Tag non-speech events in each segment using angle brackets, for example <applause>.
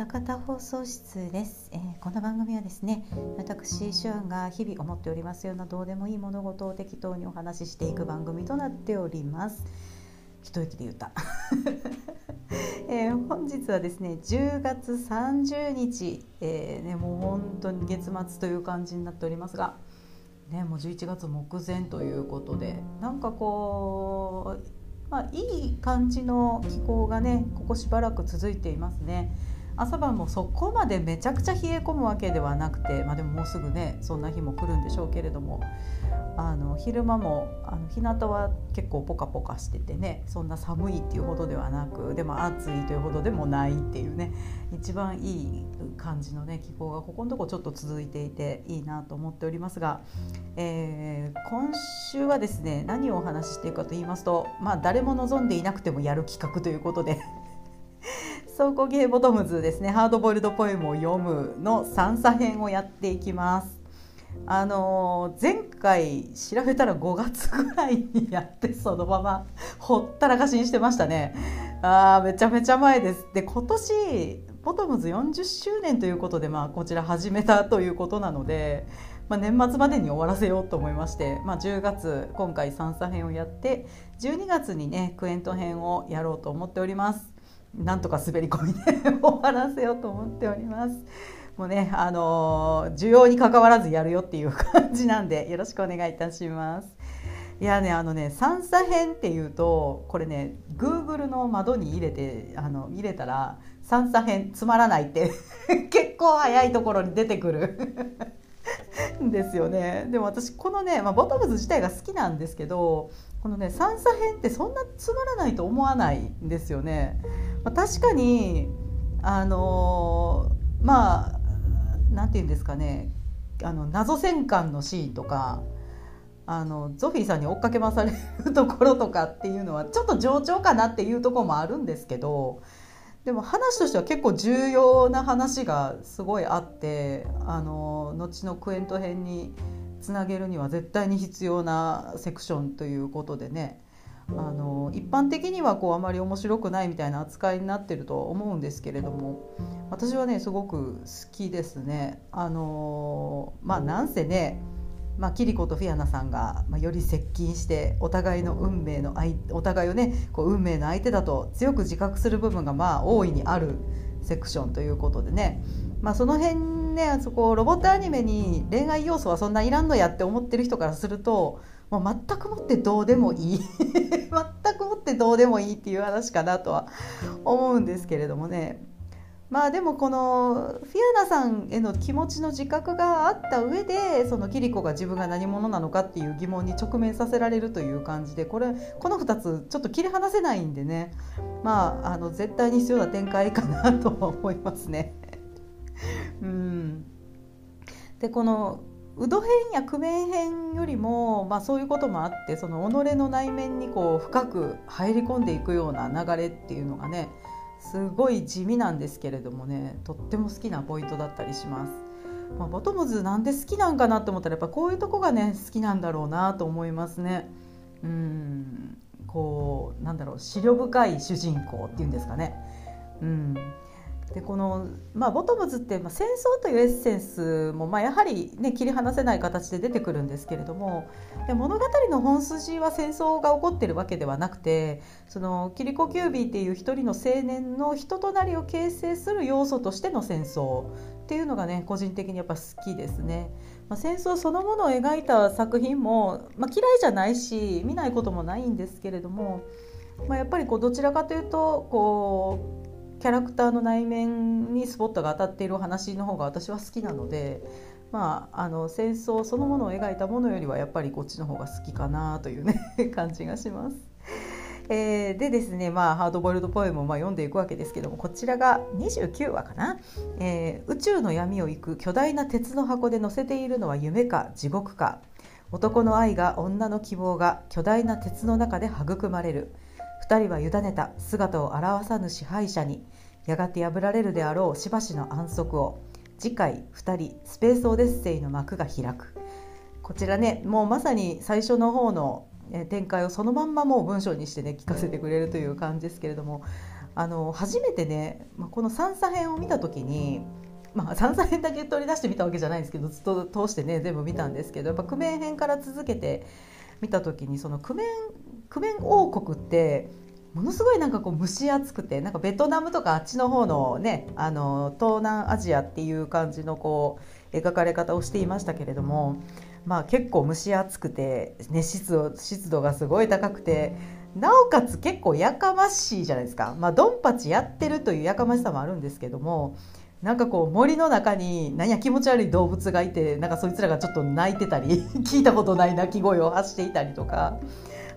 たかた放送室です、えー、この番組はですね私シュアンが日々思っておりますようなどうでもいい物事を適当にお話ししていく番組となっております。一息で言った、<laughs> えー、本日はですね10月30日、えー、ね、もう本当に月末という感じになっておりますが。ね、もう11月目前ということで。なんかこうまあ、いい感じの気候がねここしばらく続いていますね。朝晩もそこまでめちゃくちゃ冷え込むわけではなくて、まあ、でももうすぐねそんな日も来るんでしょうけれどもあの昼間もあの日向は結構ポカポカしててねそんな寒いっていうほどではなくでも暑いというほどでもないっていうね一番いい感じのね気候がここのとこちょっと続いていていいなと思っておりますが、えー、今週はですね何をお話ししていくかと言いますと、まあ、誰も望んでいなくてもやる企画ということで。倉庫ゲーボトムズですね。ハードボイルドポエムを読むの3作編をやっていきます。あのー、前回調べたら5月ぐらいにやってそのまま <laughs> ほったらかしにしてましたね。あーめちゃめちゃ前です。で今年ボトムズ40周年ということで、まあ、こちら始めたということなので、まあ、年末までに終わらせようと思いまして、まあ、10月今回3作編をやって12月にねクエント編をやろうと思っております。なんとか滑り込みで終わらせようと思っております。もうね、あの需要に関わらずやるよっていう感じなんでよろしくお願いいたします。いやねあのね三叉編っていうとこれね Google の窓に入れてあの入れたら三叉編つまらないって <laughs> 結構早いところに出てくる <laughs> ですよねでも私このね、まあ、ボトムズ自体が好きなんですけどこのね三叉編ってそんなつまらないと思わないんですよね。まあ、確かにあのー、まあなんて言うんですかねあの謎戦艦のシーンとかあのゾフィーさんに追っかけ回されるところとかっていうのはちょっと冗長かなっていうところもあるんですけどでも話としては結構重要な話がすごいあってあの後のクエント編につなげるには絶対に必要なセクションということでねあの一般的にはこうあまり面白くないみたいな扱いになってると思うんですけれども私はねすごく好きですね。あのまあなんせねまあ、キリコとフィアナさんが、まあ、より接近してお互いの運命の相お互いをねこう運命の相手だと強く自覚する部分がまあ大いにあるセクションということでね、まあ、その辺ねあそこロボットアニメに恋愛要素はそんないらんのやって思ってる人からするともう全くもってどうでもいい。<laughs> 全くもってどうでもいいっていう話かなとは思うんですけれどもね。まあでもこのフィアナさんへの気持ちの自覚があった上でそのキリコが自分が何者なのかっていう疑問に直面させられるという感じでこれこの2つちょっと切り離せないんでね。まああの絶対に必要な展開かなとは思いますね。うん。でこのウド編やクメン編よりも、まあ、そういうこともあってその己の内面にこう深く入り込んでいくような流れっていうのがねすごい地味なんですけれどもねとっても好きなポイントだったりします。まあ、ボトムズなんで好きなんかなって思ったらやっぱこういうとこがね好きなんだろうなと思いますね。うんこうなんだろう思慮深い主人公っていうんですかね。うんでこの、まあ、ボトムズって、まあ、戦争というエッセンスも、まあ、やはり、ね、切り離せない形で出てくるんですけれどもで物語の本筋は戦争が起こってるわけではなくてそのキリコ・キュービーっていう一人の青年の人となりを形成する要素としての戦争っていうのがね個人的にやっぱ好きですね。まあ、戦争そのものを描いた作品も、まあ、嫌いじゃないし見ないこともないんですけれども、まあ、やっぱりこうどちらかというとこうキャラクターの内面にスポットが当たっている話の方が私は好きなので、まあ、あの戦争そのものを描いたものよりはやっぱりこっちの方が好きかなというね感じがします。えー、でですね、まあ、ハードボイルドポエムをまあ読んでいくわけですけどもこちらが29話かな、えー、宇宙の闇を行く巨大な鉄の箱で乗せているのは夢か地獄か。男の愛が女の希望が巨大な鉄の中で育まれる。2人は委ねた姿を表さぬ支配者にやがて破られるであろうしばしの安息を次回2人スペースオデッセイの幕が開くこちらねもうまさに最初の方の展開をそのまんまもう文章にしてね聞かせてくれるという感じですけれどもあの初めてね、この三叉編を見た時に。まあ、三叉編だけ取り出してみたわけじゃないんですけどずっと通してね全部見たんですけどやっぱクメン編から続けて見た時にそのクメンクメン王国ってものすごいなんかこう蒸し暑くてなんかベトナムとかあっちの方のねあの東南アジアっていう感じのこう描かれ方をしていましたけれども、まあ、結構蒸し暑くて、ね、湿度湿度がすごい高くてなおかつ結構やかましいじゃないですか、まあ、ドンパチやってるというやかましさもあるんですけどもなんかこう森の中に何や気持ち悪い動物がいてなんかそいつらがちょっと泣いてたり <laughs> 聞いたことない鳴き声を発していたりとか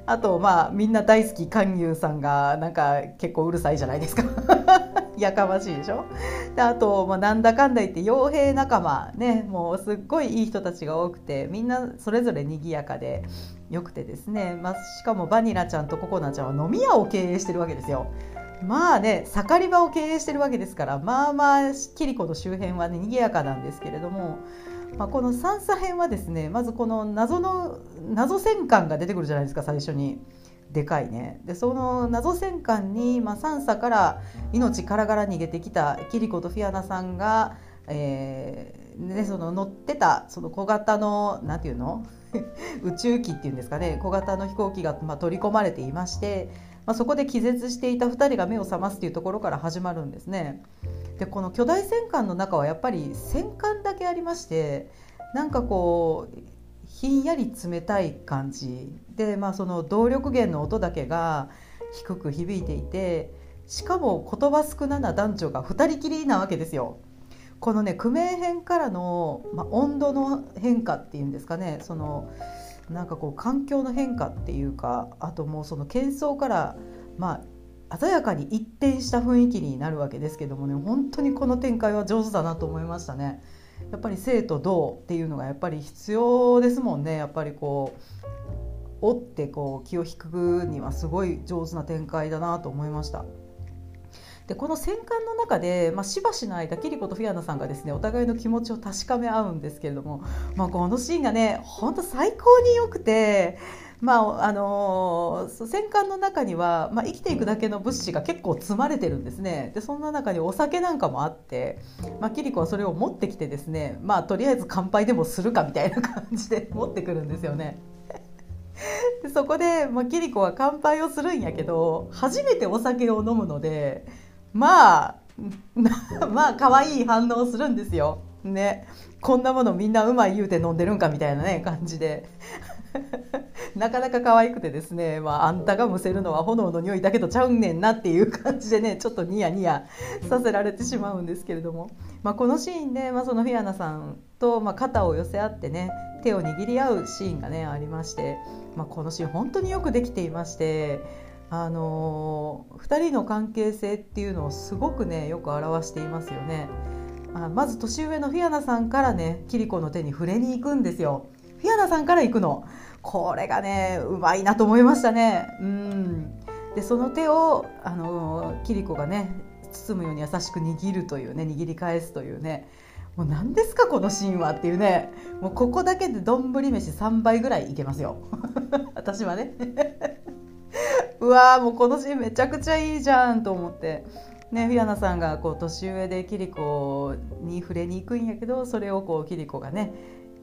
あとまあみんな大好き勧誘さんがなんか結構うるさいじゃないですか。<laughs> やかましいでしょ。であと、まあ、なんだかんだ言って傭兵仲間ね。もうすっごいいい人たちが多くてみんなそれぞれ賑やかでよくてですね、まあ、しかもバニラちゃんとココナちゃんは飲み屋を経営してるわけですよ。まあね盛り場を経営してるわけですからまあまあキリコの周辺はね賑やかなんですけれども、まあ、この三叉編はですねまずこの謎の謎戦艦が出てくるじゃないですか最初に。でかいね。でその謎戦艦に、まあ、サンサから命からがら逃げてきたキリコとフィアナさんが、えーね、その乗ってたその小型の何て言うの？<laughs> 宇宙機っていうんですかね。小型の飛行機が、まあ、取り込まれていましてまあ、そこで気絶していた2人が目を覚ますというところから始まるんですね。でこの巨大戦艦の中はやっぱり戦艦だけありましてなんかこうひんやり冷たい感じで、まあ、その動力源の音だけが低く響いていてしかも言葉少なな男女が2人きりなわけですよ。このねクメ編からの、まあ、温度の変化っていうんですかねそのなんかこう環境の変化っていうかあともうその喧騒からまあ鮮やかに一転した雰囲気になるわけですけどもね本当にこの展開は上手だなと思いましたね。やっぱり生と動っていうのがやっぱり必要ですもんねやっぱりこう折ってこう気を引くにはすごい上手な展開だなと思いました。でこの戦艦の中で、まあ、しばしの間キリコとフィアナさんがですねお互いの気持ちを確かめ合うんですけれども、まあ、このシーンがね本当最高に良くて。まああのー、戦艦の中には、まあ、生きていくだけの物資が結構積まれてるんですねでそんな中にお酒なんかもあって、まあ、キリコはそれを持ってきてですね、まあ、とりあえず乾杯でもするかみたいな感じで <laughs> 持ってくるんですよね。でそこで、まあ、キリコは乾杯をするんやけど初めてお酒を飲むのでまあまあ可愛い反応するんですよ。ね。こんなものみんなうまい言うて飲んでるんかみたいなね感じで。<laughs> なかなか可愛くてですね、まあ、あんたがむせるのは炎の匂いだけどちゃうねんなっていう感じでねちょっとニヤニヤさせられてしまうんですけれども、まあ、このシーンで、まあ、そのフィアナさんと、まあ、肩を寄せ合ってね手を握り合うシーンがねありまして、まあ、このシーン本当によくできていまして。あの2人の関係性っていうのをすごくねよく表していますよね。あまず年上のフィアナさんからねキリコの手に触れに行くんですよ。フィアナさんから行くのこれがねうまいなと思いましたね。うんでその手をあのキリコがね包むように優しく握るというね握り返すというねもう何ですかこのシーンはっていうねもうここだけで丼飯3杯ぐらいいけますよ <laughs> 私はね <laughs> うわーもうこのシーンめちゃくちゃいいじゃんと思って。ね、フィアナさんがこう年上でキリコに触れに行くんやけどそれをこうキリコがね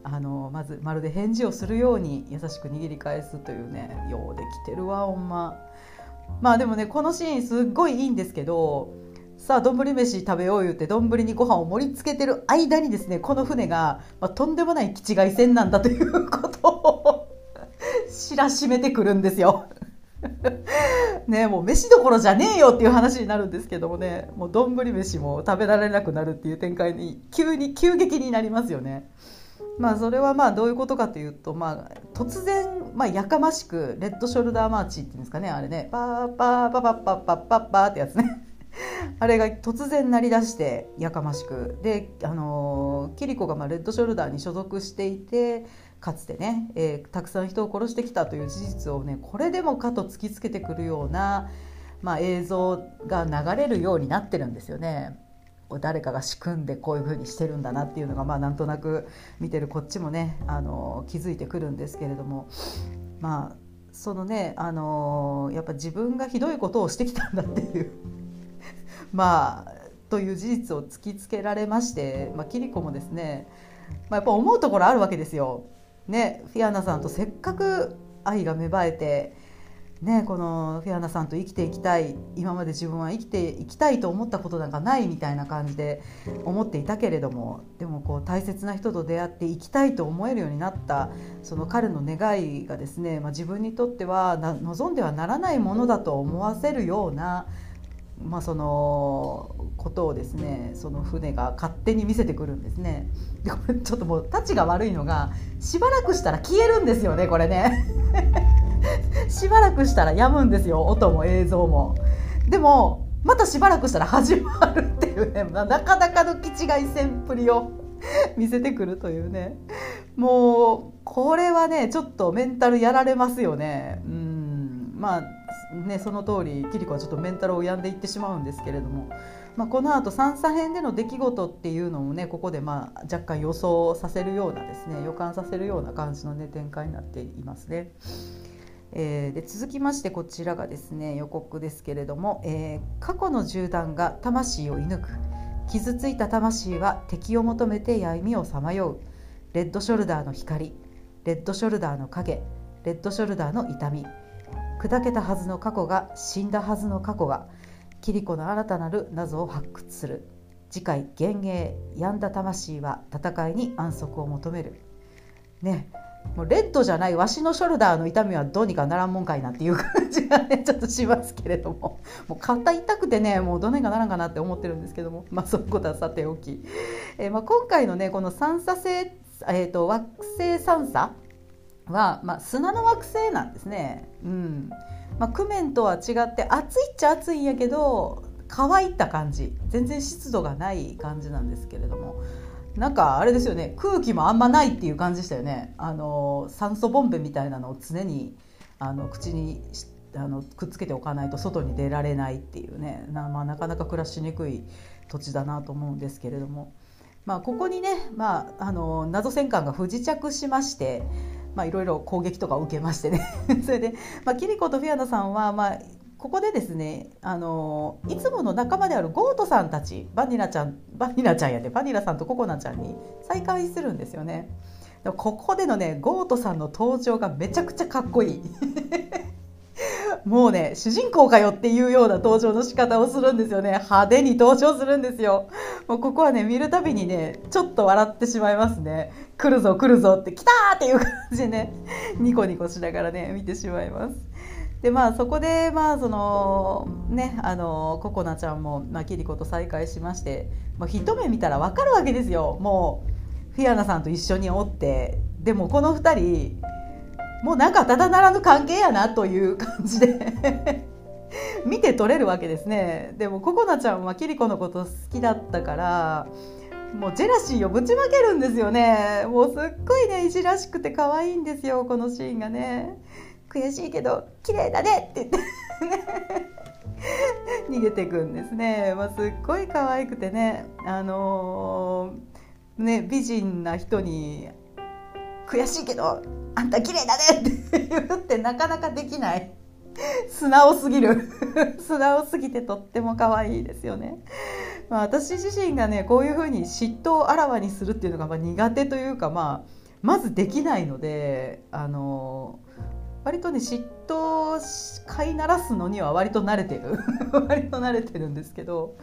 あのまずまるで返事をするように優しく握り返すというねようできてるわほんま。まあでもねこのシーンすっごいいいんですけどさあ丼飯食べよう言って丼にご飯を盛り付けてる間にですねこの船が、まあ、とんでもない気違い船なんだということを <laughs> 知らしめてくるんですよ。ねもう飯どころじゃねえよっていう話になるんですけどもねもう丼飯も食べられなくなるっていう展開に急に急激になりますよね。まあそれはまあどういうことかというと、まあ、突然、まあ、やかましくレッドショルダーマーチっていうんですかねあれねパーパーパパパパパパってやつね <laughs> あれが突然鳴り出してやかましくであのキリコがまあレッドショルダーに所属していてかつてね、えー、たくさん人を殺してきたという事実をねこれでもかと突きつけてくるような、まあ、映像が流れるようになってるんですよね。誰かが仕組んでこういう風にしてるんだなっていうのがまあなんとなく見てるこっちもねあの気づいてくるんですけれどもまあそのねあのやっぱ自分がひどいことをしてきたんだっていう <laughs> まあという事実を突きつけられまして、まあ、キリコもですね、まあ、やっぱ思うところあるわけですよ。ね、フィアナさんとせっかく愛が芽生えてね、このフィアナさんと生きていきたい今まで自分は生きていきたいと思ったことなんかないみたいな感じで思っていたけれどもでもこう大切な人と出会って生きたいと思えるようになったその彼の願いがですね、まあ、自分にとっては望んではならないものだと思わせるような、まあ、そのことをですねその船が勝手に見せてくるんですね。でこれちょっともうたちが悪いのがしばらくしたら消えるんですよねこれね。<laughs> しばらくしたら止むんですよ音も映像も。でもまたしばらくしたら始まるっていうねまあなかなかの気違いせんぷりを <laughs> 見せてくるというねもうこれはねちょっとメンタルやられますよね。うんまあねその通りキリコはちょっとメンタルを病んでいってしまうんですけれども。まあ、このあと三叉編での出来事っていうのもねここでまあ若干予想させるようなですね予感させるような感じの、ね、展開になっていますね。えー、で続きましてこちらがですね予告ですけれども、えー、過去の銃弾が魂を射抜く。傷ついた魂は敵を求めて闇をさまよう。レッドショルダーの光。レッドショルダーの影。レッドショルダーの痛み。砕けたはずの過去が死んだはずの過去がキリコの新たなる謎を発掘する。次回幻影病んだ魂は戦いに安息を求める。ねもうレッドじゃないわしのショルダーの痛みはどうにかならんもんかいなっていう感じがね <laughs> ちょっとしますけれども。もう肩痛くてねもうどうにかならんかなって思ってるんですけども。まあそういうことはさておき、えー、まあ、今回のねこの酸素性、えーと、惑星酸素は、まあ、砂の惑星なんですね。うん。まあ、クメンとは違って暑いっちゃ暑いんやけど乾いた感じ。全然湿度がない感じなんですけれども。なんかあれですよね。空気もあんまないっていう感じでしたよね。あの酸素ボンベみたいなのを常にあの口にあのくっつけておかないと外に出られないっていうね。な,、まあ、なかなか暮らしにくい土地だなと思うんですけれども、まあ、ここにね、まあ、あの謎戦艦が不時着しまして。まあ、いろいろ攻撃とかを受けましてね <laughs> それで、まあ、キリコとフィアナさんは、まあ、ここでですねあのいつもの仲間であるゴートさんたちバニラちゃんバニラちゃんやでバニラさんとココナちゃんに再会するんですよね。ここでのねゴートさんの登場がめちゃくちゃかっこいい。もうね主人公かよっていうような登場の仕方をするんですよね。派手に登場するんですよ。もうここはね見るたびにねちょっと笑ってしまいますね。来るぞ来るぞって来たーっていう感じでねニコニコしながらね見てしまいます。でまあそこでまあそのねあのココナちゃんも、まあ、キリコと再会しまして、まあ、一目見たら分かるわけですよ。もうフィアナさんと一緒におってでもこの2人もうなんかただならぬ関係やなという感じで。<laughs> 見て取れるわけですね。でもココナちゃんはキリコのこと好きだったからもうジェラシーをぶちまけるんですよね。もうすっごいねいじらしくて可愛いんですよこのシーンがね。悔しいけど綺麗だねって言って <laughs> 逃げてくんですね、まあ、すっごい可愛くてね。あのー、ね美人な人に悔しいけどあんた綺麗だねって言ってなかなかできない。<laughs> 素直すぎる。<laughs> 素直すぎてとっても可愛いですよね、まあ、私自身がねこういうふうに嫉妬をあらわにするっていうのがま苦手というか、まあ、まずできないのであの割とね嫉妬飼いならすのには割と慣れてる <laughs> 割と慣れてるんですけど、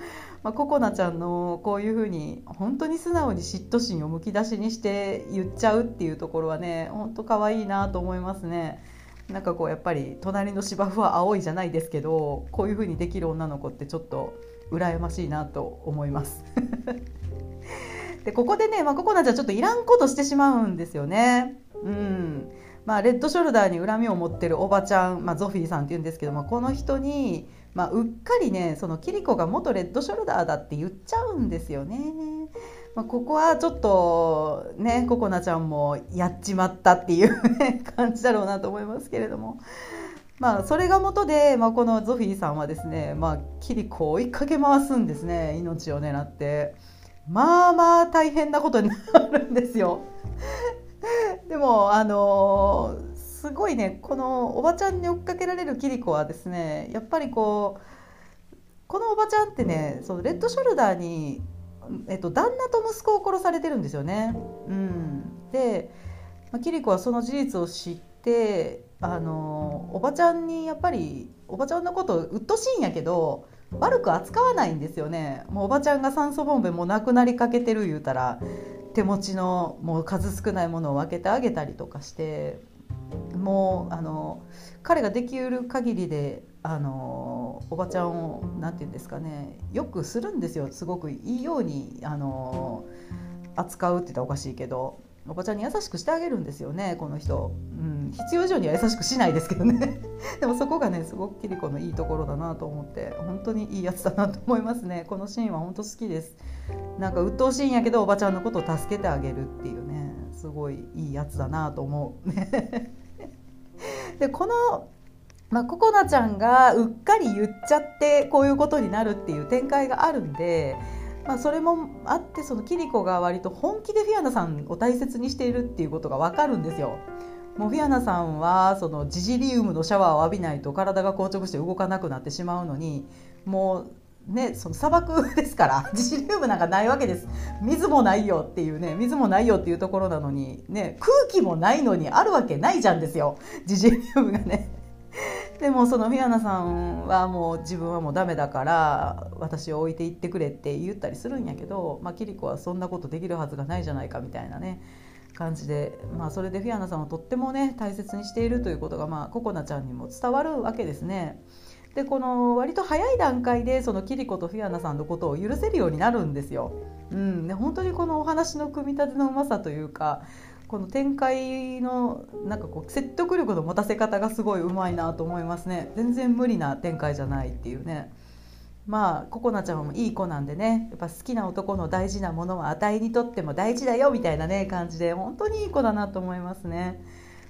まあ、ココナちゃんのこういうふうに本当に素直に嫉妬心をむき出しにして言っちゃうっていうところはね本当可愛いなと思いますね。なんかこうやっぱり隣の芝生は青いじゃないですけどこういうふうにできる女の子ってちょっと羨ましいなと思います。<laughs> でここでね、まあ、ココナちゃんちょっといらんことしてしまうんですよね。うんまあ、レッドショルダーに恨みを持ってるおばちゃん、まあ、ゾフィーさんっていうんですけどもこの人に、まあ、うっかりねそのキリコが元レッドショルダーだって言っちゃうんですよね。まあ、ここはちょっとねココナちゃんもやっちまったっていう、ね、感じだろうなと思いますけれども。まあ、それが元で、まあ、このゾフィーさんはですね、まあ、キリコを追いかけ回すんですね命を狙ってまあまあ大変なことになるんですよ <laughs> でもあのー、すごいねこのおばちゃんに追っかけられるキリコはですねやっぱりこうこのおばちゃんってねそのレッドショルダーに、えっと、旦那と息子を殺されてるんですよね。うん、で、まあ、キリコはその事実を知ってあのおばちゃんにやっぱりおばちゃんのことうっとしいんやけど悪く扱わないんですよね。もうおばちゃんが酸素ボンベもなくなりかけてる言うたら。手持ちのもう数少ないものを分けてあげたりとかしてもうあの彼ができうる限りであのおばちゃんを何て言うんですかねよくするんですよ。すごくいいようにあの扱うって言ったらおかしいけど。おばちゃんに優しくしてあげるんですよねこの人、うん、必要以上には優しくしないですけどね。<laughs> でもそこがねすごくキリコのいいところだなと思って本当にいいやつだなと思いますね。このシーンは本当好きです。なんか鬱陶しいんやけどおばちゃんのことを助けてあげるっていうねすごいいいやつだなと思う。<laughs> でこのまあ、ココナちゃんがうっかり言っちゃってこういうことになるっていう展開があるんでまあ、それもあってそのキリコが割と本気でフィアナさんを大切にしているっていうことが分かるんですよ。もうフィアナさんはそのジジリウムのシャワーを浴びないと体が硬直して動かなくなってしまうのにもうねその砂漠ですから <laughs> ジジリウムなんかないわけです水もないよっていうね水もないよっていうところなのにね空気もないのにあるわけないじゃんですよジジリウムがね。でもそのフィアナさんはもう自分はもうダメだから私を置いていってくれって言ったりするんやけど、まあ、キリコはそんなことできるはずがないじゃないかみたいなね感じで、まあ、それでフィアナさんをとってもね大切にしているということが、まあ、ココナちゃんにも伝わるわけですね。でこの割と早い段階でそのキリコとフィアナさんのことを許せるようになるんですよ。うん、で本当にこのお話の組み立てのうまさというかこの展開のなんかこう説得力の持たせ方がすごいうまいなと思いますね。全然無理な展開じゃないっていうね。まあココナちゃんもいい子なんでね。やっぱ好きな男の大事なものは値にとっても大事だよみたいなね感じで本当にいい子だなと思いますね。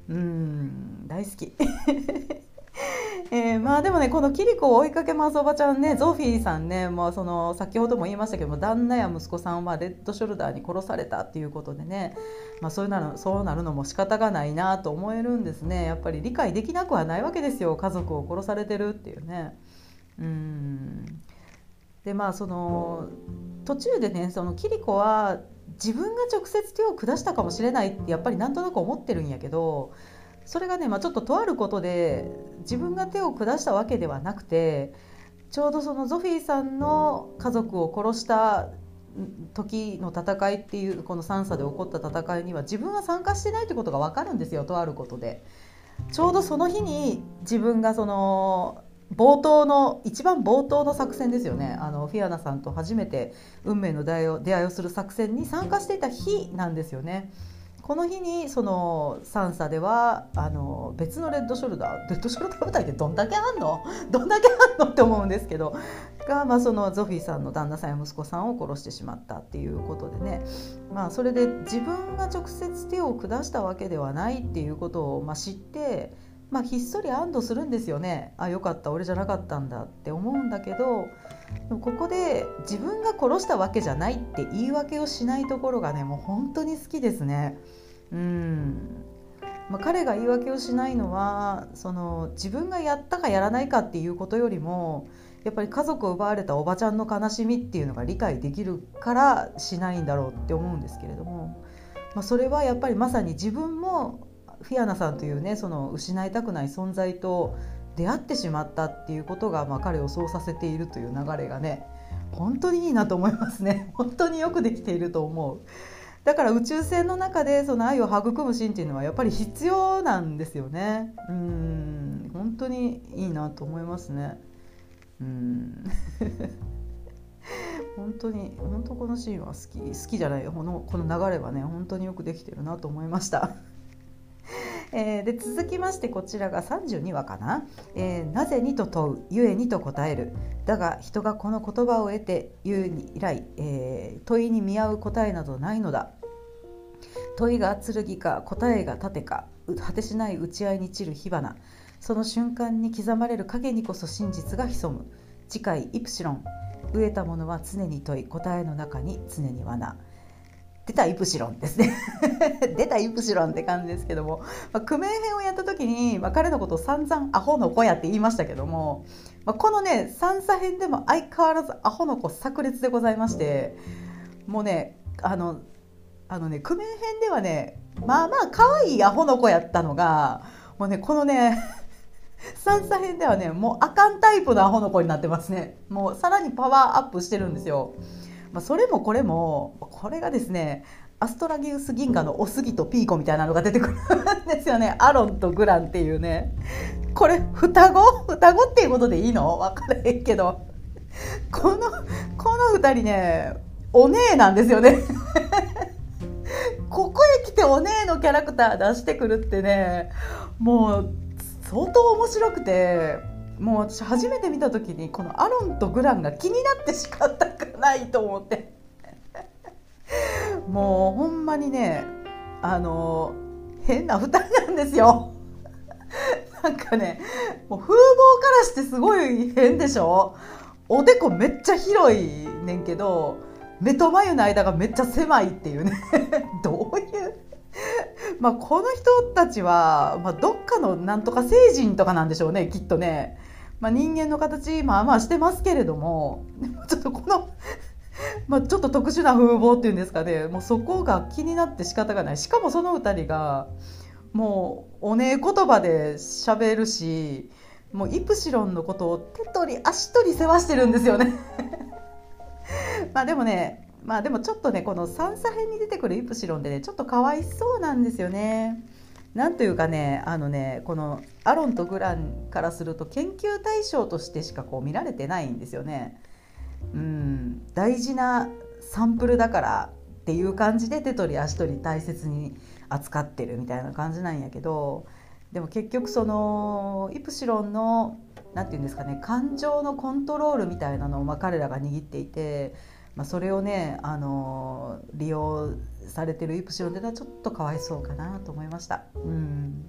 うん大好き。<laughs> えー、まあでもねこのキリコを追いかけますおばちゃんねゾフィーさんね、まあ、その先ほども言いましたけども旦那や息子さんはレッドショルダーに殺されたっていうことでね、まあ、そうなるそうなるのも仕方がないなと思えるんですね。やっぱり理解できなくはないわけですよ。家族を殺されてるっていうね。うん。でまあその途中でねそのキリコは自分が直接手を下したかもしれないってやっぱりなんとなく思ってるんやけどそれがね、まあ、ちょっととあることで自分が手を下したわけではなくてちょうどそのゾフィーさんの家族を殺した時の戦いっていうこの3差で起こった戦いには自分は参加してないってことが分かるんですよとあることで。ちょうどその日に自分がその冒頭の一番冒頭の作戦ですよねあのフィアナさんと初めて運命の出会いを出会いをする作戦に参加していた日なんですよね。この日にそのサンサではあの別のレッドショルダーレッドショルダー部隊ってどんだけあんの？<laughs> どんだけあんのって思うんですけどが、まあ、そのゾフィーさんの旦那さんや息子さんを殺してしまったっていうことでね、まあ、それで自分が直接手を下したわけではないっていうことを、まあ、知って、まあ、ひっそり安堵するんですよね。あよかった俺じゃなかったんだって思うんだけどここで自分が殺したわけじゃないって言い訳をしないところがねもう本当に好きですね。うん。まあ、彼が言い訳をしないのはその自分がやったかやらないかっていうことよりもやっぱり家族を奪われたおばちゃんの悲しみっていうのが理解できるからしないんだろうって思うんですけれども、まあ、それはやっぱりまさに自分もフィアナさんというねその失いたくない存在と出会ってしまったっていうことが、まあ、彼をそうさせているという流れがね本当にいいなと思いますね。本当によくできていると思う。だから宇宙船の中でその愛を育むシーンっていうのはやっぱり必要なんですよね。うん。本当にいいなと思いますね。うん。<laughs> 本当に本当このシーンは好き。好きじゃない。このこの流れはね本当によくできてるなと思いました。<laughs> えー、で続きましてこちらが32話かな、えー、なぜにと問う？ゆえにと答える。だが人がこの言葉を得て言うに以来、えー、問いに見合う答えなどないのだ。問いが剣か答えが盾か果てしない打ち合いに散る火花。その瞬間に刻まれる影にこそ真実が潜む。次回イプシロン。飢えたものは常に問い答えの中に常に罠。出たイプシロンですね。<laughs> 出たイプシロンって感じですけども、まあ、クメ編をやった時に、まあ、彼のことを散々アホの子やって言いましたけども。まあ、このね三叉編でも相変わらずアホの子炸裂でございまして。もうねあのあのね工面編ではねまあまあ可愛いアホの子やったのがもうねこのね <laughs> 三叉編ではねもうあかんタイプのアホの子になってますね。もうさらにパワーアップしてるんですよ、まあ、それもこれもこれがですねアストラギウス銀河のおすぎとピーコみたいなのが出てくるんですよね。アロンとグランっていうね。これ双子？双子っていうことでいいの？分からへんけど。このこの2人ねお姉なんですよね。ここへ来てお姉のキャラクター出してくるってねもう相当面白くてもう私初めて見た時にこのアロンとグランが気になって仕方がないと思って。<laughs> もうほんまにねあの変な2人なんですよ。<laughs> なんかねもう風貌からしてすごい変でしょ。おでこめっちゃ広いねんけど目と眉の間がめっちゃ狭いっていうね。<laughs> どういう？まあこの人たちは、まあ、どっかのなんとか星人とかなんでしょうねきっとね、まあ、人間の形まあまあしてますけれども。ちょっとこのまあちょっと特殊な風貌っていうんですかね。もうそこが気になって仕方がない。しかもその2人がもうおねえ言葉で喋るしもうイプシロンのことを手取り足取り世話してるんですよね。<laughs> まあでもねまあでもちょっとねこの三叉編に出てくるイプシロンでねちょっとかわいそうなんですよね。なんというかねあのねこのアロンとグランからすると研究対象としてしかこう見られてないんですよね。うん大事なサンプルだからっていう感じで手取り足取り大切に扱ってるみたいな感じなんやけどでも結局そのイプシロンの何て言うんですかね感情のコントロールみたいなのをまあ彼らが握っていて、まあ、それをねあの利用されてるイプシロンってのはちょっとかわいそうかなと思いました。うん。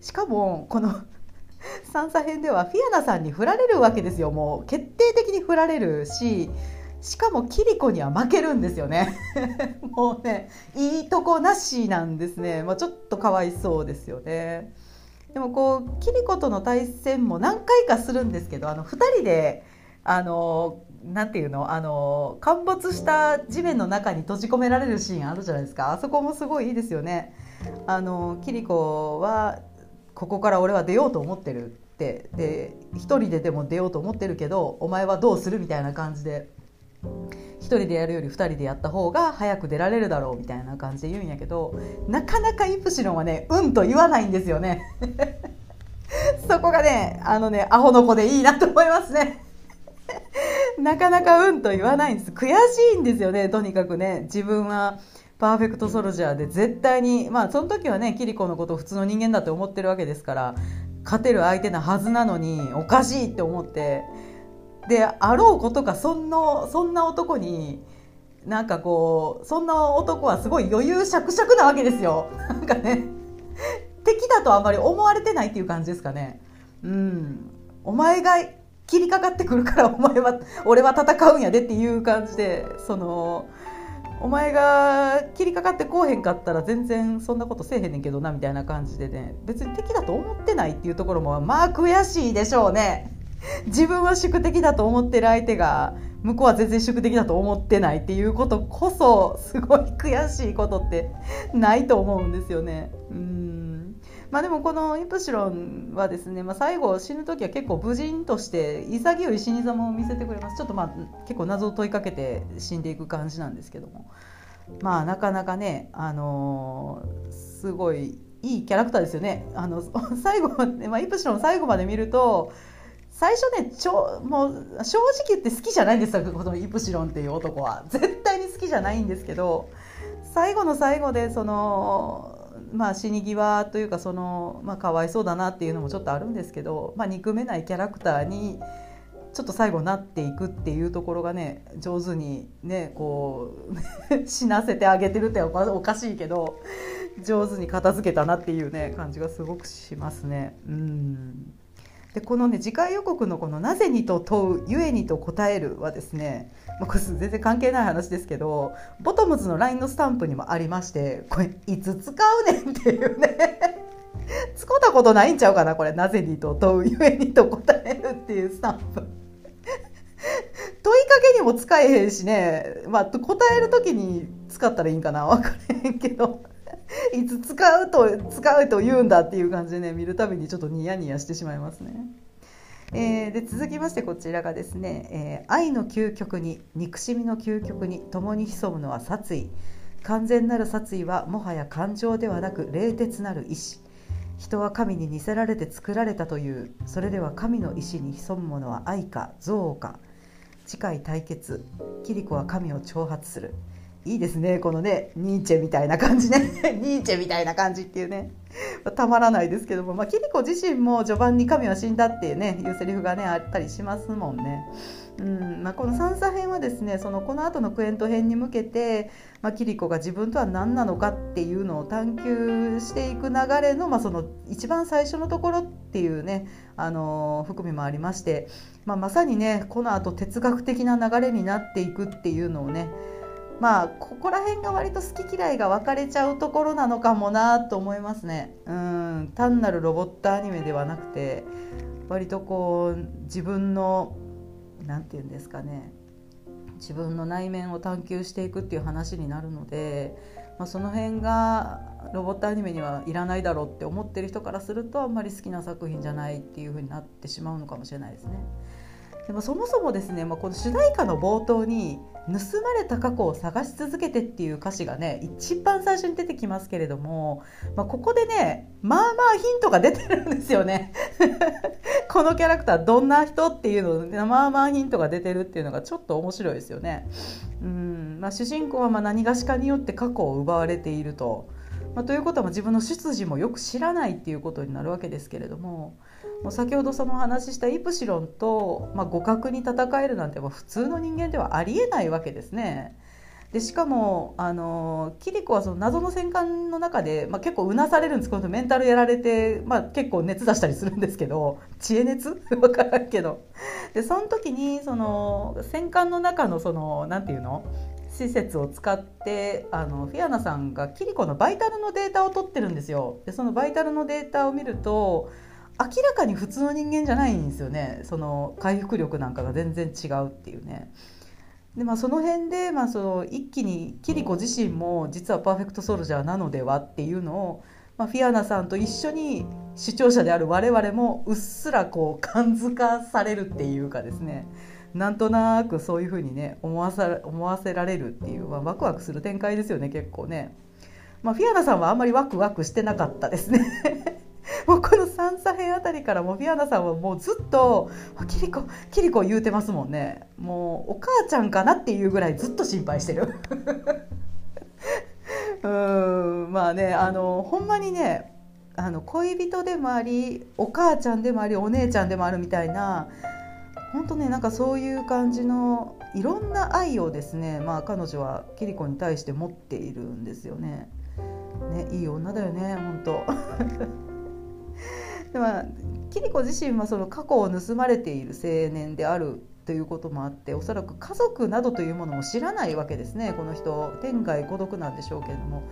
しかもこの三叉編ではフィアナさんに振られるわけですよ。もう決定的に振られるししかもキリコには負けるんですよね。<laughs> もうねいいとこなしなんですね、まあ、ちょっとかわいそうですよね。でもこうキリコとの対戦も何回かするんですけどあの2人であのなんていうのあの陥没した地面の中に閉じ込められるシーンあるじゃないですか。あそこもすごいいいですよね。あのキリコはここから俺は出ようと思ってるって。で1人ででも出ようと思ってるけどお前はどうするみたいな感じで。1人でやるより2人でやった方が早く出られるだろうみたいな感じで言うんやけどなかなかイプシロンはねうんと言わないんですよね。<laughs> そこがねあのねアホの子でいいなと思いますね。<laughs> なかなかうんと言わないんです。悔しいんですよねとにかくね。自分はパーフェクトソルジャーで絶対にまあその時はねキリコのことを普通の人間だって思ってるわけですから勝てる相手なはずなのにおかしいって思ってであろうことかそんなそんな男になんかこうそんな男はすごい余裕しゃくしゃくなわけですよ。<laughs> なんかね敵だとあんまり思われてないっていう感じですかね。うん、お前が切りかかってくるからお前は俺は戦うんやでっていう感じでそのお前が切りかかってこうへんかったら全然そんなことせえへんねんけどなみたいな感じでね別に敵だと思ってないっていうところもまあ悔しいでしょうね。<laughs> 自分は宿敵だと思ってる相手が向こうは全然宿敵だと思ってないっていうことこそすごい悔しいことってないと思うんですよね。うん。まあ、でもこのイプシロンはですね、まあ、最後死ぬ時は結構無人として潔い死に様を見せてくれます。ちょっとまあ結構謎を問いかけて死んでいく感じなんですけども。まあなかなかねあのー、すごいいいキャラクターですよね。あの最後まで、まあ、イプシロン最後まで見ると最初ねちょもう正直言って好きじゃないんですよこのイプシロンっていう男は絶対に好きじゃないんですけど最後の最後でそのまあ死に際というかそのまあかわいそうだなっていうのもちょっとあるんですけど、まあ、憎めないキャラクターにちょっと最後なっていくっていうところがね上手にねこう <laughs> 死なせてあげてるっておかしいけど上手に片付けたなっていうね感じがすごくしますね。うんでこのね次回予告のこの「なぜに」と問う「ゆえに」と答えるはですね、まあ、これ全然関係ない話ですけどボトムズの LINE のスタンプにもありましてこれいつ使うねんっていうね。<laughs> 使ったことないんちゃうかなこれ「なぜに」と問う「ゆえに」と答えるっていうスタンプ。<laughs> 問いかけにも使えへんしね、まあ、答える時に使ったらいいんかな分からへんけど。<laughs> いつ使うと使うと言うんだっていう感じでね見るたびにちょっとニヤニヤしてしまいますね。えー、で続きましてこちらがですね、えー、愛の究極に憎しみの究極に共に潜むのは殺意。完全なる殺意はもはや感情ではなく冷徹なる意志。人は神に似せられて作られたというそれでは神の意志に潜むものは愛か憎悪か。次回対決。キリコは神を挑発する。いいですねこのねニーチェみたいな感じね。<laughs> ニーチェみたいな感じっていうね。たまらないですけども、まあ、キリコ自身も序盤に神は死んだっていうねいうセリフがねあったりしますもんね。うん。まあ、この三叉編はですねそのこの後のクエント編に向けて、まあ、キリコが自分とは何なのかっていうのを探求していく流れの,、まあその一番最初のところっていうね、あのー、含みもありまして、まあ、まさにねこの後哲学的な流れになっていくっていうのをねまあここら辺が割と好き嫌いが分かれちゃうところなのかもなと思いますね。うん。単なるロボットアニメではなくて割とこう自分の何て言うんですかね。自分の内面を探求していくっていう話になるので、まあ、その辺がロボットアニメにはいらないだろうって思ってる人からするとあんまり好きな作品じゃないっていう風になってしまうのかもしれないですね。でもそもそもですね、まあ、この主題歌の冒頭に「盗まれた過去を探し続けて」っていう歌詞がね一番最初に出てきますけれども、まあ、ここでねまあまあヒントが出てるんですよね <laughs> このキャラクターどんな人っていうのでまあまあヒントが出てるっていうのがちょっと面白いですよね。うんまあ、主人公はま何がしかによって過去を奪われていると。まあ、ということは自分の出自もよく知らないっていうことになるわけですけれども。もう先ほどその話したイプシロンと、まあ、互角に戦えるなんて普通の人間ではありえないわけですね。でしかもあのキリコはその謎の戦艦の中で、まあ、結構うなされるんですこのメンタルやられて、まあ、結構熱出したりするんですけど知恵熱？<laughs> 分からんけどでその時にその戦艦の中のそのなんていうの？施設を使ってあのフィアナさんがキリコのバイタルのデータを取ってるんですよ。でそのバイタルのデータを見ると明らかに普通の人間じゃないんですよねその回復力なんかが全然違うっていうね。でまあ、その辺で、まあ、その一気にキリコ自身も実はパーフェクトソルジャーなのではっていうのを、まあ、フィアナさんと一緒に視聴者である我々もうっすらこう感づかされるっていうかですねなんとなくそういうふうにね思わさ思わせられるっていう、まあ、ワクワクする展開ですよね結構ね。まあ、フィアナさんはあんまりワクワクしてなかったですね。<laughs> もうこの3左辺あたりからもフィアナさんはもうずっと「キリコキリコ」言うてますもんね。もうお母ちゃんかなっていうぐらいずっと心配してる。<laughs> うんまあねあのほんまにねあの恋人でもありお母ちゃんでもありお姉ちゃんでもあるみたいな本当ねなんかそういう感じのいろんな愛をですね、まあ、彼女はキリコに対して持っているんですよね。ねいい女だよね本当。<laughs> でもキリコ自身はその過去を盗まれている青年であるということもあっておそらく家族などというものも知らないわけですねこの人。天涯孤独なんでしょうけれども、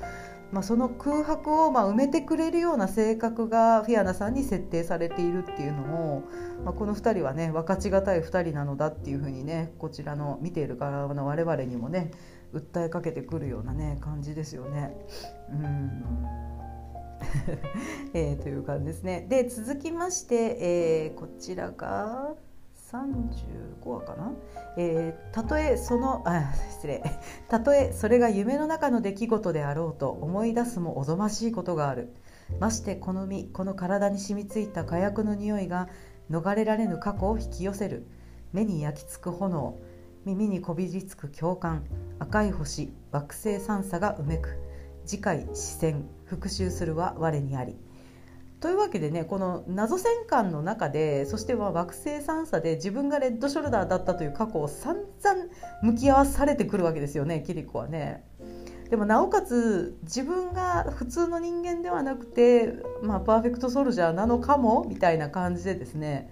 まあ、その空白をま埋めてくれるような性格がフィアナさんに設定されているっていうのを、まあ、この2人はね分かちがたい2人なのだっていうふうにねこちらの見ている側の我々にもね訴えかけてくるようなね感じですよね。うん <laughs> えー、という感じですね。で続きまして、えー、こちらが35話かな、えー、たとえそのあ失礼。<laughs> たとえそれが夢の中の出来事であろうと思い出すもおぞましいことがある。ましてこの身この体に染みついた火薬の匂いが逃れられぬ過去を引き寄せる。目に焼き付く炎耳にこびりつく共感赤い星惑星三叉がうめく。次回視線復習するは我にあり。というわけでねこの謎戦艦の中でそしては惑星三叉で自分がレッドショルダーだったという過去を散々向き合わされてくるわけですよねキリコはね。でもなおかつ自分が普通の人間ではなくて、まあ、パーフェクトソルジャーなのかもみたいな感じでですね、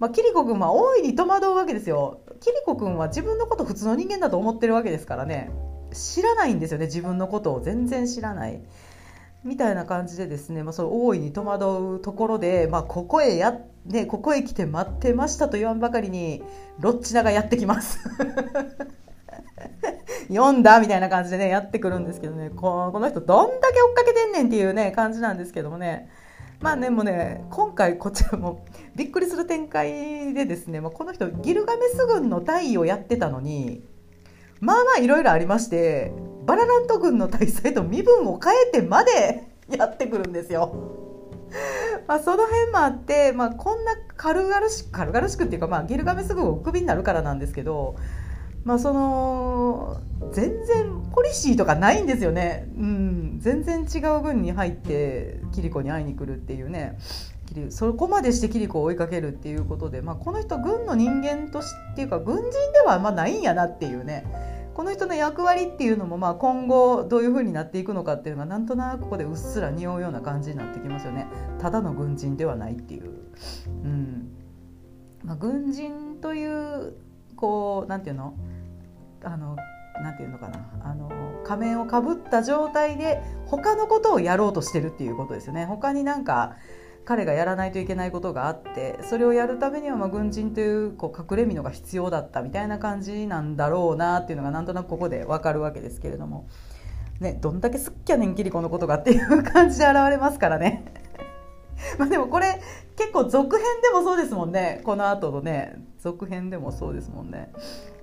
まあ、キリコ君は大いに戸惑うわけですよ。キリコ君は自分のこと普通の人間だと思ってるわけですからね知らないんですよね自分のことを全然知らない。みたいな感じでですね、まあ、それ大いに戸惑うところで、まあ、ここへやっでここへ来て待ってましたと言わんばかりにロッチナがやってきます。<laughs> 読んだみたいな感じでねやってくるんですけどねこの人どんだけ追っかけてんねんっていうね感じなんですけどもね。まあでもね今回こちらもびっくりする展開でですね、まあ、この人ギルガメス軍の大尉をやってたのにまあまあいろいろありましてバララント軍の大祭と身分を変えてまで <laughs> やってくるんですよ。まあその辺もあって、まあ、こんな軽々しく軽々しくっていうか、まあ、ギルガメス軍をクビになるからなんですけど、まあ、その全然ポリシーとかないんですよね、うん、全然違う軍に入ってキリコに会いに来るっていうねそこまでしてキリコを追いかけるっていうことで、まあ、この人軍の人間としてっていうか軍人ではまあないんやなっていうね。この人の役割っていうのもまあ今後どういうふうになっていくのかっていうのがなんとなくここでうっすら匂うような感じになってきますよね。ただの軍人ではないっていう。うん。まあ、軍人というこうなんていうの？あのなんていうのかな？あの仮面をかぶった状態で他のことをやろうとしてるっていうことですよね。他になんか彼がやらないといけないことがあってそれをやるためにはま軍人というこう隠れ蓑が必要だったみたいな感じなんだろうなっていうのがなんとなくここで分かるわけですけれども、ね、どんだけすっきゃねんきりこのことがっていう感じで現れますからね。<laughs> まあでもこれ結構続編でもそうですもんねこの後のね続編でもそうですもんね。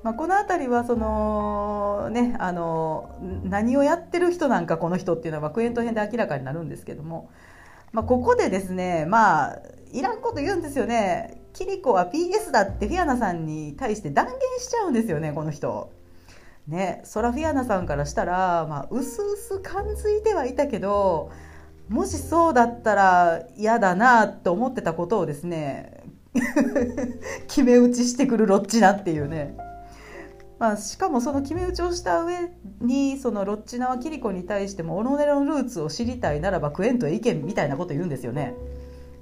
まあ、この辺りはその、ね、あの何をやってる人なんかこの人っていうのはクエント編で明らかになるんですけども、まあ、ここでですねまあいらんこと言うんですよねキリコは PS だってフィアナさんに対して断言しちゃうんですよねこの人。ね、ソラフィアナさんからしたら、まあ、うすうす感づいてはいたけどもしそうだったら嫌だなと思ってたことをですね <laughs> 決め打ちしてくるロッチナっていうね。まあ、しかもその決め打ちをした上にそのロッチナはキリコに対しても己のルーツを知りたいならばクエントへ行けみたいなこと言うんですよね。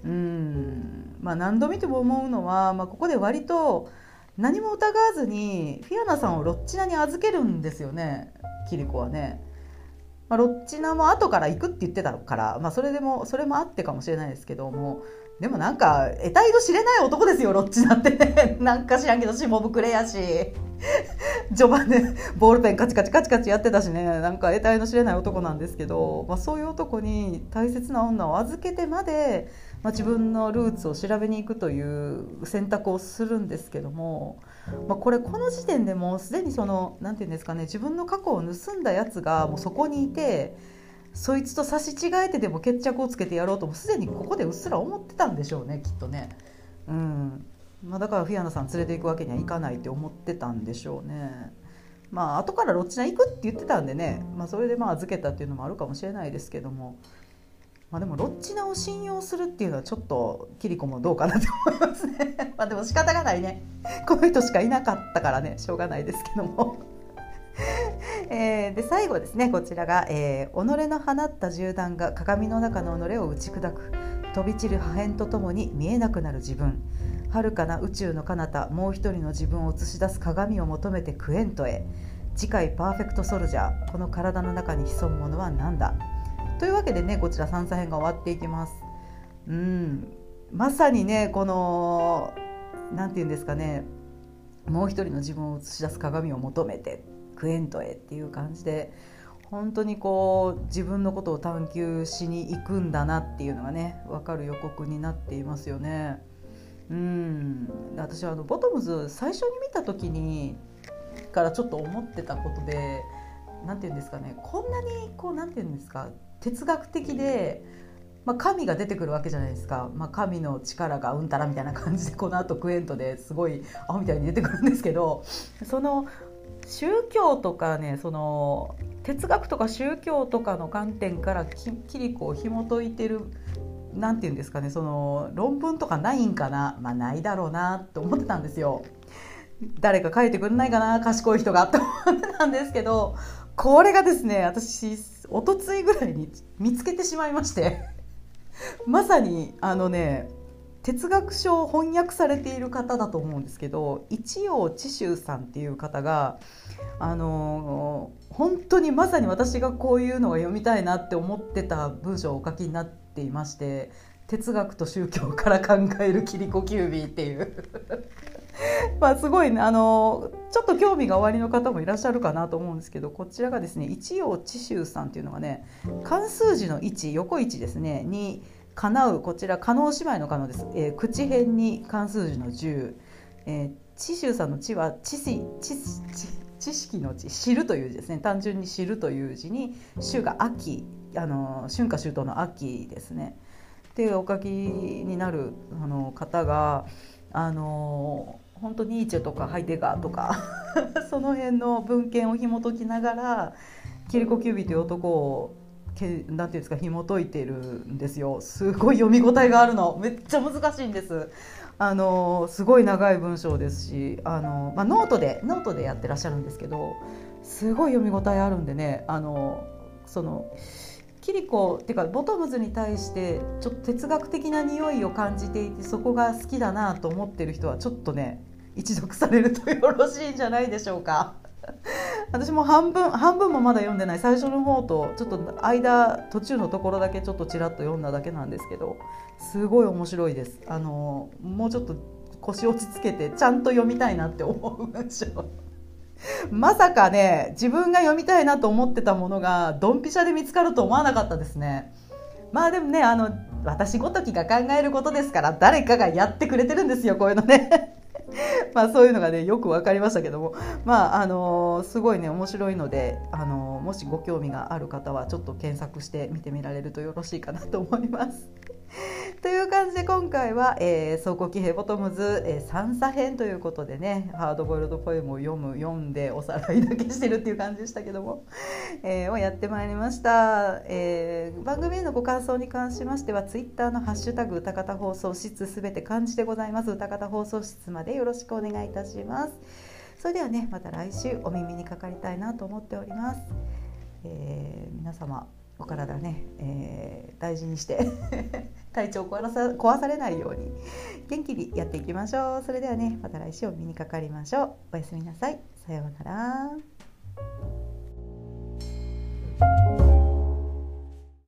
うんまあ、何度見ても思うのは、まあ、ここで割と何も疑わずにフィアナさんをロッチナに預けるんですよねキリコはね。まあ、ロッチナも後から行くって言ってたから、まあ、それでもそれもあってかもしれないですけどもでもなんか得体の知れない男ですよロッチナって <laughs> なんか知らんけど下膨れやし。<laughs> 序盤でボールペンカチカチカチカチやってたしねなんか得体の知れない男なんですけど、まあ、そういう男に大切な女を預けてまで、まあ、自分のルーツを調べに行くという選択をするんですけども、まあ、これこの時点でもうすでにその何て言うんですかね自分の過去を盗んだやつがもうそこにいて。そいつと差し違えてでも決着をつけてやろうともすでにここでうっすら思ってたんでしょうねきっとね。うん、まあ、だからフィアナさん連れていくわけにはいかないって思ってたんでしょうね。まあ後からロッチナ行くって言ってたんでね、まあ、それでまあ預けたっていうのもあるかもしれないですけども、まあ、でもロッチナを信用するっていうのはちょっとキリコもどうかなと思いますね。<laughs> まあでも仕方がないね。<laughs> この人しかいなかったからね。しょうがないですけども。<laughs> えー、で最後ですね。こちらが、えー、己の放った銃弾が鏡の中の己を打ち砕く。飛び散る破片とともに見えなくなる自分。遥かな宇宙の彼方もう一人の自分を映し出す鏡を求めてクエントへ。次回パーフェクトソルジャーこの体の中に潜むものは何だ？というわけでねこちら3作編が終わっていきます。うん。まさにねこの何て言うんですかね。もう一人の自分を映し出す鏡を求めてクエントへっていう感じで本当にこう自分のことを探求しに行くんだなっていうのがね分かる予告になっていますよね。うん。私はあのボトムズ最初に見た時にからちょっと思ってたことで何て言うんですかねこんなにこう何て言うんですか哲学的で、まあ、神が出てくるわけじゃないですか、まあ、神の力がうんたらみたいな感じでこのあとクエントですごいアホみたいに出てくるんですけどその宗教とかねその哲学とか宗教とかの観点からキリコを紐解いてる何て言うんですかねその論文とかないんかなまあないだろうなと思ってたんですよ。誰か書いてくれないかな賢い人がと思ってたんですけどこれがですね私おとついぐらいに見つけてしまいましてまさにあのね哲学書を翻訳されている方だと思うんですけど一葉知秋さんっていう方があの本当にまさに私がこういうのが読みたいなって思ってた文章をお書きになっていまして哲学と宗教から考えるキリコキュービーっていう。<laughs> まあすごいねあのちょっと興味がおありの方もいらっしゃるかなと思うんですけどこちらがですね一葉知州さんっていうのがね漢数字の位置横位置ですねにかなうこちら加納姉妹の加納です、えー、口辺に漢数字の10、えー、知州さんの知は知知知識の知知るという字ですね。単純に知るという字に秋が秋。あの春夏秋冬の秋ですね。でお書きになるあの方があの本当ニーチェとかハイデガーとか <laughs> その辺の文献を紐解きながらキリコ・キュービという男をけ、なんていうんですか紐解いてるんですよ。すごい読み応えがあるの。めっちゃ難しいんです。あのすごい長い文章ですしあの、まあ、ノートでノートでやってらっしゃるんですけどすごい読み応えあるんでねあのそのキリコっていうかボトムズに対してちょっと哲学的な匂いを感じていてそこが好きだなと思ってる人はちょっとね一読されるとよろしいんじゃないでしょうか。<laughs> 私も半分半分もまだ読んでない。最初の方とちょっと間途中のところだけちょっとちらっと読んだだけなんですけどすごい面白いです。あのもうちょっと腰落ち着けてちゃんと読みたいなって思う文章。<laughs> まさかね自分が読みたいなと思ってたものがドンピシャで見つかると思わなかったですね。まあでもねあの私ごときが考えることですから誰かがやってくれてるんですよこういうのね。<laughs> まあそういうのがねよく分かりましたけどもまああのすごいね面白いのであのもしご興味がある方はちょっと検索して見てみられるとよろしいかなと思います。<laughs> という感じで今回は、えー、走行騎兵ボトムズ、えー、三差編ということでねハードボイルドポエムを読む読んでおさらいだけしてるっていう感じでしたけども、<laughs> えー、をやってまいりました、えー、番組へのご感想に関しましてはツイッターの「ハッシュタグ歌方放送室」すべて漢字でございます。歌方放送室までよろしくお願いいたします。それではねまた来週お耳にかかりたいなと思っております、えー、皆様お体ね、えー、大事にして <laughs> 体調を壊さ壊されないように元気にやっていきましょう。それではねまた来週お目にかかりましょう。おやすみなさい。さようなら。